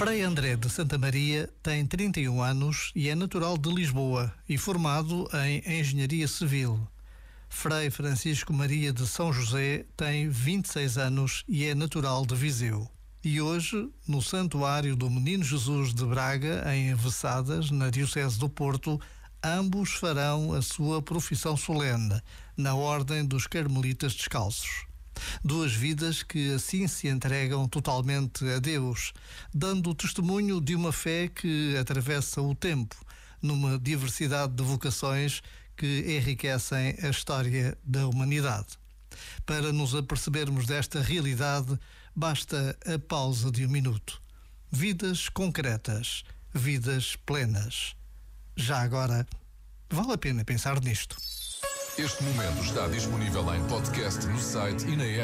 Frei André de Santa Maria tem 31 anos e é natural de Lisboa e formado em Engenharia Civil. Frei Francisco Maria de São José tem 26 anos e é natural de Viseu. E hoje, no Santuário do Menino Jesus de Braga, em Vessadas, na Diocese do Porto, ambos farão a sua profissão solene, na Ordem dos Carmelitas Descalços. Duas vidas que assim se entregam totalmente a Deus, dando testemunho de uma fé que atravessa o tempo, numa diversidade de vocações que enriquecem a história da humanidade. Para nos apercebermos desta realidade, basta a pausa de um minuto. Vidas concretas, vidas plenas. Já agora, vale a pena pensar nisto. Este momento está disponível em podcast no site e na app.